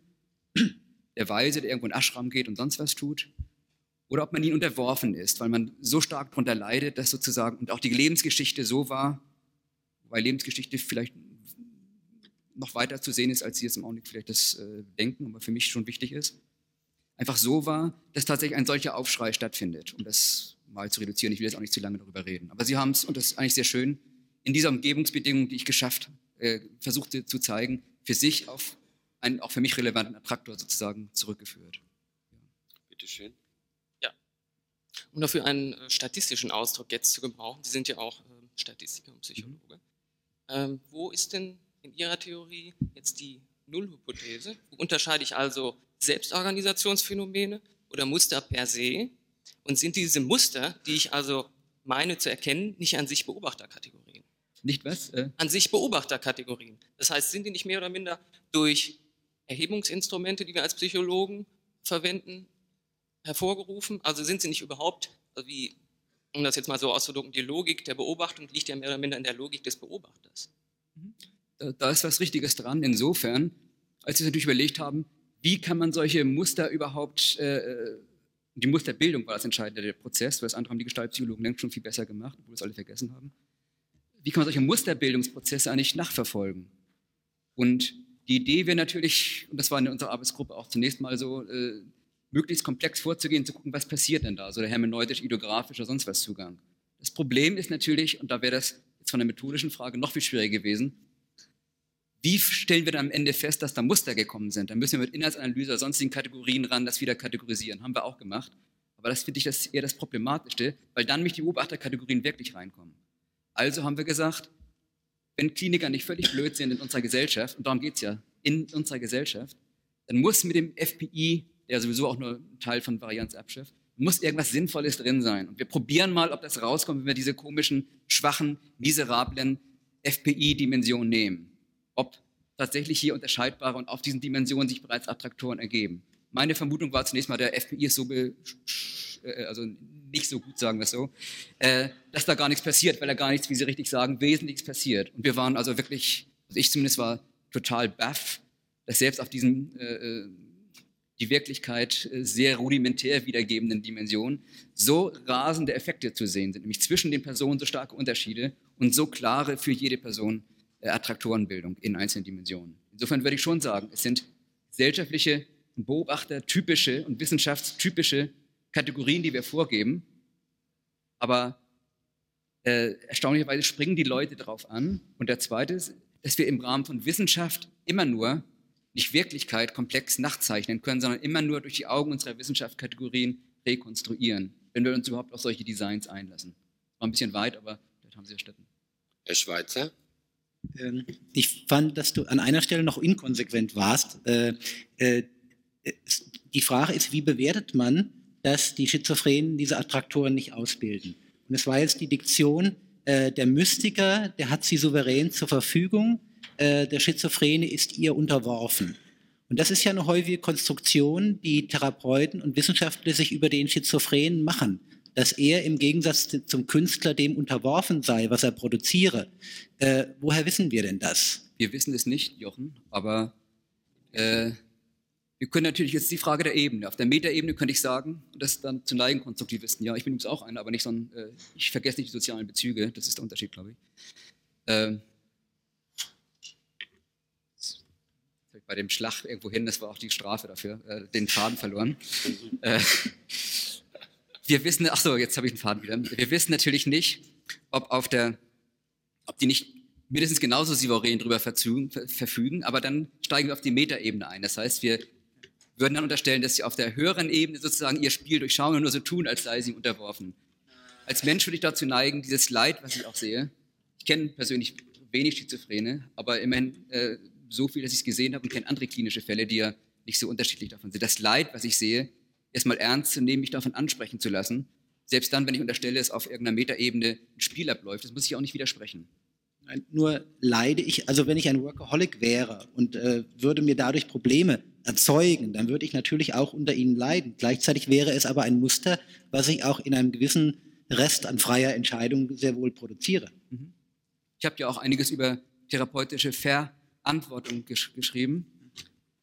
der Weise, der irgendwo in Ashram geht und sonst was tut, oder ob man ihnen unterworfen ist, weil man so stark darunter leidet, dass sozusagen, und auch die Lebensgeschichte so war, weil Lebensgeschichte vielleicht noch weiter zu sehen ist, als Sie jetzt im Augenblick vielleicht das äh, denken, aber für mich schon wichtig ist, einfach so war, dass tatsächlich ein solcher Aufschrei stattfindet, um das mal zu reduzieren. Ich will jetzt auch nicht zu lange darüber reden. Aber Sie haben es, und das ist eigentlich sehr schön, in dieser Umgebungsbedingung, die ich geschafft, äh, versuchte zu zeigen, für sich auf einen auch für mich relevanten Attraktor sozusagen zurückgeführt. Bitte schön. Um dafür einen äh, statistischen Ausdruck jetzt zu gebrauchen, Sie sind ja auch äh, Statistiker und Psychologe. Mhm. Ähm, wo ist denn in Ihrer Theorie jetzt die Nullhypothese? Unterscheide ich also Selbstorganisationsphänomene oder Muster per se? Und sind diese Muster, die ich also meine zu erkennen, nicht an sich Beobachterkategorien? Nicht was? Äh? An sich Beobachterkategorien. Das heißt, sind die nicht mehr oder minder durch Erhebungsinstrumente, die wir als Psychologen verwenden, hervorgerufen? Also sind sie nicht überhaupt, also wie um das jetzt mal so auszudrücken, die Logik der Beobachtung liegt ja mehr oder minder in der Logik des Beobachters. Da, da ist was Richtiges dran, insofern, als wir natürlich überlegt haben, wie kann man solche Muster überhaupt, äh, äh, die Musterbildung war das entscheidende der Prozess, weil das andere haben die Gestaltpsychologen längst schon viel besser gemacht, obwohl es alle vergessen haben. Wie kann man solche Musterbildungsprozesse eigentlich nachverfolgen? Und die Idee wäre natürlich, und das war in unserer Arbeitsgruppe auch zunächst mal so, äh, möglichst komplex vorzugehen, zu gucken, was passiert denn da, so der hermeneutisch, ideografisch oder sonst was Zugang. Das Problem ist natürlich, und da wäre das jetzt von der methodischen Frage noch viel schwieriger gewesen, wie stellen wir dann am Ende fest, dass da Muster gekommen sind? Dann müssen wir mit Inhaltsanalyse oder sonstigen Kategorien ran, das wieder kategorisieren. Haben wir auch gemacht. Aber das finde ich das eher das Problematischste, weil dann nämlich die Beobachterkategorien wirklich reinkommen. Also haben wir gesagt, wenn Kliniker nicht völlig blöd sind in unserer Gesellschaft, und darum geht es ja, in unserer Gesellschaft, dann muss mit dem FPI der sowieso auch nur Teil von Varianz abschifft, muss irgendwas Sinnvolles drin sein. Und wir probieren mal, ob das rauskommt, wenn wir diese komischen, schwachen, miserablen FPI-Dimensionen nehmen. Ob tatsächlich hier unterscheidbare und auf diesen Dimensionen sich bereits Attraktoren ergeben. Meine Vermutung war zunächst mal, der FPI ist so, äh, also nicht so gut, sagen wir es so, äh, dass da gar nichts passiert, weil da gar nichts, wie Sie richtig sagen, Wesentliches passiert. Und wir waren also wirklich, also ich zumindest war total baff, dass selbst auf diesen äh, äh die Wirklichkeit äh, sehr rudimentär wiedergebenden Dimension so rasende Effekte zu sehen sind, nämlich zwischen den Personen so starke Unterschiede und so klare für jede Person äh, Attraktorenbildung in einzelnen Dimensionen. Insofern würde ich schon sagen, es sind gesellschaftliche, beobachtertypische und wissenschaftstypische Kategorien, die wir vorgeben, aber äh, erstaunlicherweise springen die Leute darauf an. Und der zweite ist, dass wir im Rahmen von Wissenschaft immer nur nicht Wirklichkeit komplex nachzeichnen können, sondern immer nur durch die Augen unserer Wissenschaftskategorien rekonstruieren, wenn wir uns überhaupt auf solche Designs einlassen. War ein bisschen weit, aber das haben Sie erstatten. Herr Schweizer? Ähm, ich fand, dass du an einer Stelle noch inkonsequent warst. Äh, äh, die Frage ist, wie bewertet man, dass die Schizophrenen diese Attraktoren nicht ausbilden? Und es war jetzt die Diktion, äh, der Mystiker, der hat sie souverän zur Verfügung äh, der Schizophrene ist ihr unterworfen. Und das ist ja eine häufige Konstruktion, die Therapeuten und Wissenschaftler sich über den Schizophrenen machen, dass er im Gegensatz zum Künstler dem unterworfen sei, was er produziere. Äh, woher wissen wir denn das? Wir wissen es nicht, Jochen, aber äh, wir können natürlich jetzt die Frage der Ebene. Auf der Metaebene könnte ich sagen, und das dann zu neigen Konstruktivisten, ja, ich bin übrigens auch einer, aber nicht so ein, äh, ich vergesse nicht die sozialen Bezüge, das ist der Unterschied, glaube ich. Äh, bei dem Schlag irgendwo hin, das war auch die Strafe dafür, äh, den Faden verloren. äh, wir wissen, ach so, jetzt habe ich den Faden wieder. Wir wissen natürlich nicht, ob auf der, ob die nicht mindestens genauso souverän drüber verfügen, aber dann steigen wir auf die Metaebene ein. Das heißt, wir würden dann unterstellen, dass sie auf der höheren Ebene sozusagen ihr Spiel durchschauen und nur so tun, als sei sie unterworfen. Als Mensch würde ich dazu neigen, dieses Leid, was ich auch sehe, ich kenne persönlich wenig Schizophrene, aber immerhin äh, so viel, dass ich es gesehen habe und kenne andere klinische Fälle, die ja nicht so unterschiedlich davon sind. Das Leid, was ich sehe, erstmal ernst zu nehmen, mich davon ansprechen zu lassen. Selbst dann, wenn ich unterstelle, dass auf irgendeiner Metaebene ein Spiel abläuft, das muss ich auch nicht widersprechen. Nur leide ich, also wenn ich ein Workaholic wäre und äh, würde mir dadurch Probleme erzeugen, dann würde ich natürlich auch unter ihnen leiden. Gleichzeitig wäre es aber ein Muster, was ich auch in einem gewissen Rest an freier Entscheidung sehr wohl produziere. Mhm. Ich habe ja auch einiges über therapeutische Ver Antwortung gesch geschrieben.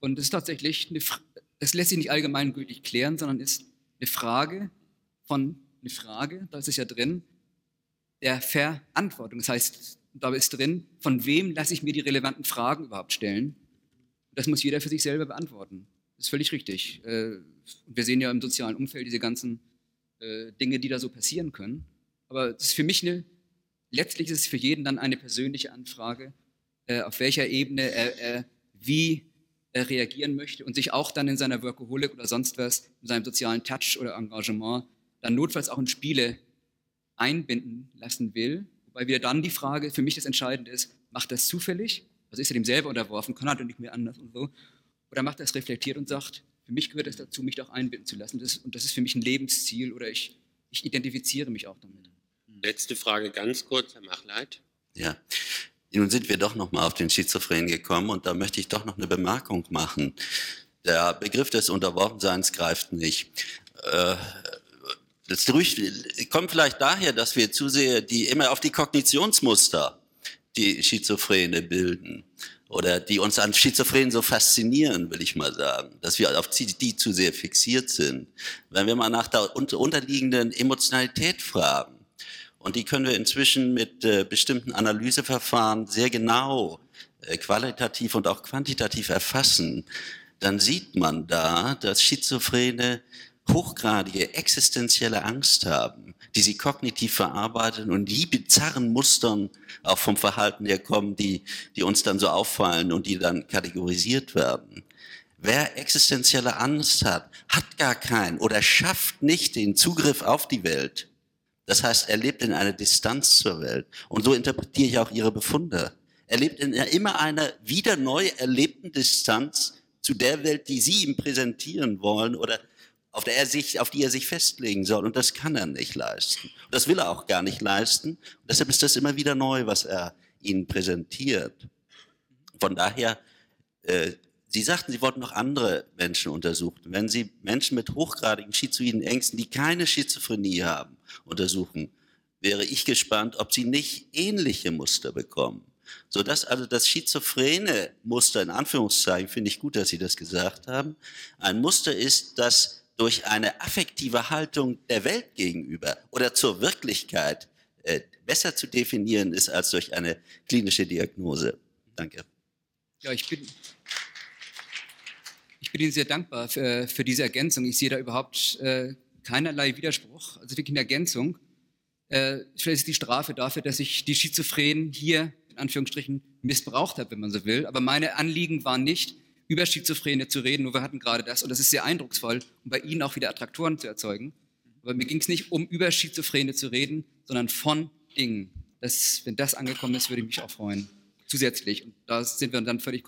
Und es ist tatsächlich, eine, das lässt sich nicht allgemeingültig klären, sondern ist eine Frage von, eine Frage, da ist es ja drin, der Verantwortung. Das heißt, da ist drin, von wem lasse ich mir die relevanten Fragen überhaupt stellen? Das muss jeder für sich selber beantworten. Das ist völlig richtig. Äh, wir sehen ja im sozialen Umfeld diese ganzen äh, Dinge, die da so passieren können. Aber es ist für mich eine, letztlich ist es für jeden dann eine persönliche Anfrage, äh, auf welcher Ebene er, er wie er reagieren möchte und sich auch dann in seiner Workaholic oder sonst was, in seinem sozialen Touch oder Engagement, dann notfalls auch in Spiele einbinden lassen will. Wobei wieder dann die Frage, für mich das Entscheidende ist, macht das zufällig? Also ist er dem selber unterworfen, kann er doch nicht mehr anders und so? Oder macht er es reflektiert und sagt, für mich gehört es dazu, mich doch einbinden zu lassen. Das, und das ist für mich ein Lebensziel oder ich, ich identifiziere mich auch damit. Letzte Frage ganz kurz, Herr Machleit. Ja, nun sind wir doch noch mal auf den Schizophren gekommen und da möchte ich doch noch eine Bemerkung machen. Der Begriff des Unterworfenseins greift nicht. Äh, Das kommt vielleicht daher, dass wir zu sehr die immer auf die Kognitionsmuster, die Schizophrene bilden oder die uns an Schizophrenen so faszinieren, will ich mal sagen, dass wir auf die zu sehr fixiert sind. Wenn wir mal nach der unterliegenden Emotionalität fragen, und die können wir inzwischen mit äh, bestimmten Analyseverfahren sehr genau äh, qualitativ und auch quantitativ erfassen, dann sieht man da, dass Schizophrene hochgradige existenzielle Angst haben, die sie kognitiv verarbeiten und die bizarren Mustern auch vom Verhalten her kommen, die, die uns dann so auffallen und die dann kategorisiert werden. Wer existenzielle Angst hat, hat gar keinen oder schafft nicht den Zugriff auf die Welt. Das heißt, er lebt in einer Distanz zur Welt. Und so interpretiere ich auch Ihre Befunde. Er lebt in immer einer wieder neu erlebten Distanz zu der Welt, die Sie ihm präsentieren wollen oder auf, der er sich, auf die er sich festlegen soll. Und das kann er nicht leisten. Und das will er auch gar nicht leisten. Und deshalb ist das immer wieder neu, was er ihnen präsentiert. Von daher, äh, Sie sagten, Sie wollten noch andere Menschen untersuchen. Wenn Sie Menschen mit hochgradigen schizoiden Ängsten, die keine Schizophrenie haben, untersuchen, wäre ich gespannt, ob Sie nicht ähnliche Muster bekommen. Sodass also das schizophrene Muster, in Anführungszeichen, finde ich gut, dass Sie das gesagt haben, ein Muster ist, das durch eine affektive Haltung der Welt gegenüber oder zur Wirklichkeit äh, besser zu definieren ist als durch eine klinische Diagnose. Danke. Ja, ich bin, ich bin Ihnen sehr dankbar für, für diese Ergänzung. Ich sehe da überhaupt äh, keinerlei Widerspruch, also wirklich eine Ergänzung. Äh, vielleicht ist die Strafe dafür, dass ich die Schizophrenen hier in Anführungsstrichen missbraucht habe, wenn man so will. Aber meine Anliegen waren nicht, über Schizophrene zu reden, nur wir hatten gerade das und das ist sehr eindrucksvoll, um bei Ihnen auch wieder Attraktoren zu erzeugen. Aber mir ging es nicht um über Schizophrene zu reden, sondern von Dingen. Das, wenn das angekommen ist, würde ich mich auch freuen. Zusätzlich. Und da sind wir dann völlig